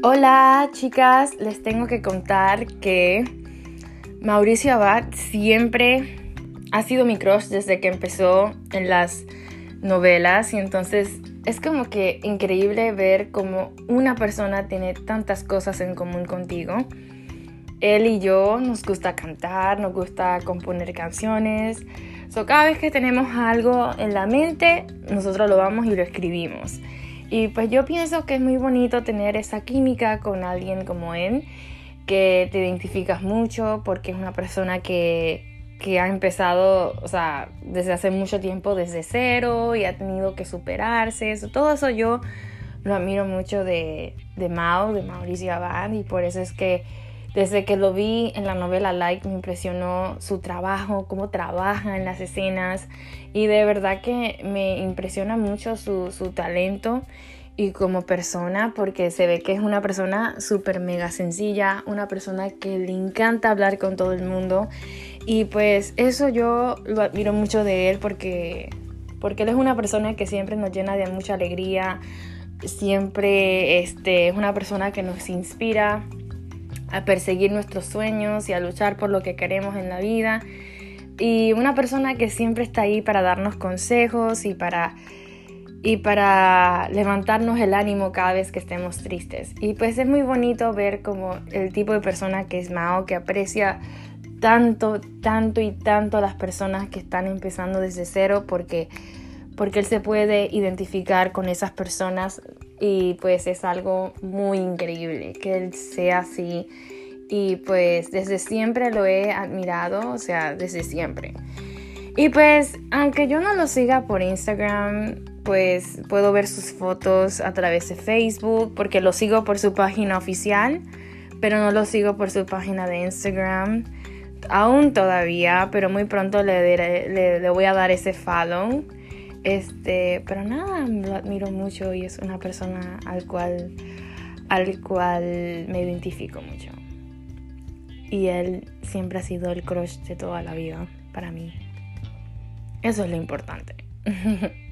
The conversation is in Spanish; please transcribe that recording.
Hola chicas, les tengo que contar que Mauricio Abad siempre ha sido mi crush desde que empezó en las novelas y entonces es como que increíble ver cómo una persona tiene tantas cosas en común contigo. Él y yo nos gusta cantar, nos gusta componer canciones. So, cada vez que tenemos algo en la mente, nosotros lo vamos y lo escribimos. Y pues yo pienso que es muy bonito tener esa química con alguien como él, que te identificas mucho porque es una persona que, que ha empezado, o sea, desde hace mucho tiempo desde cero y ha tenido que superarse. Eso, todo eso yo lo admiro mucho de, de Mao, de Mauricio Abad, y por eso es que desde que lo vi en la novela Like me impresionó su trabajo, cómo trabaja en las escenas. Y de verdad que me impresiona mucho su, su talento y como persona porque se ve que es una persona súper mega sencilla, una persona que le encanta hablar con todo el mundo. Y pues eso yo lo admiro mucho de él porque, porque él es una persona que siempre nos llena de mucha alegría, siempre este, es una persona que nos inspira a perseguir nuestros sueños y a luchar por lo que queremos en la vida. Y una persona que siempre está ahí para darnos consejos y para, y para levantarnos el ánimo cada vez que estemos tristes. Y pues es muy bonito ver como el tipo de persona que es Mao, que aprecia tanto, tanto y tanto a las personas que están empezando desde cero porque, porque él se puede identificar con esas personas y pues es algo muy increíble que él sea así y pues desde siempre lo he admirado, o sea, desde siempre. Y pues aunque yo no lo siga por Instagram, pues puedo ver sus fotos a través de Facebook porque lo sigo por su página oficial, pero no lo sigo por su página de Instagram. Aún todavía, pero muy pronto le, le, le voy a dar ese follow. Este, pero nada, lo admiro mucho y es una persona al cual, al cual me identifico mucho. Y él siempre ha sido el crush de toda la vida para mí. Eso es lo importante.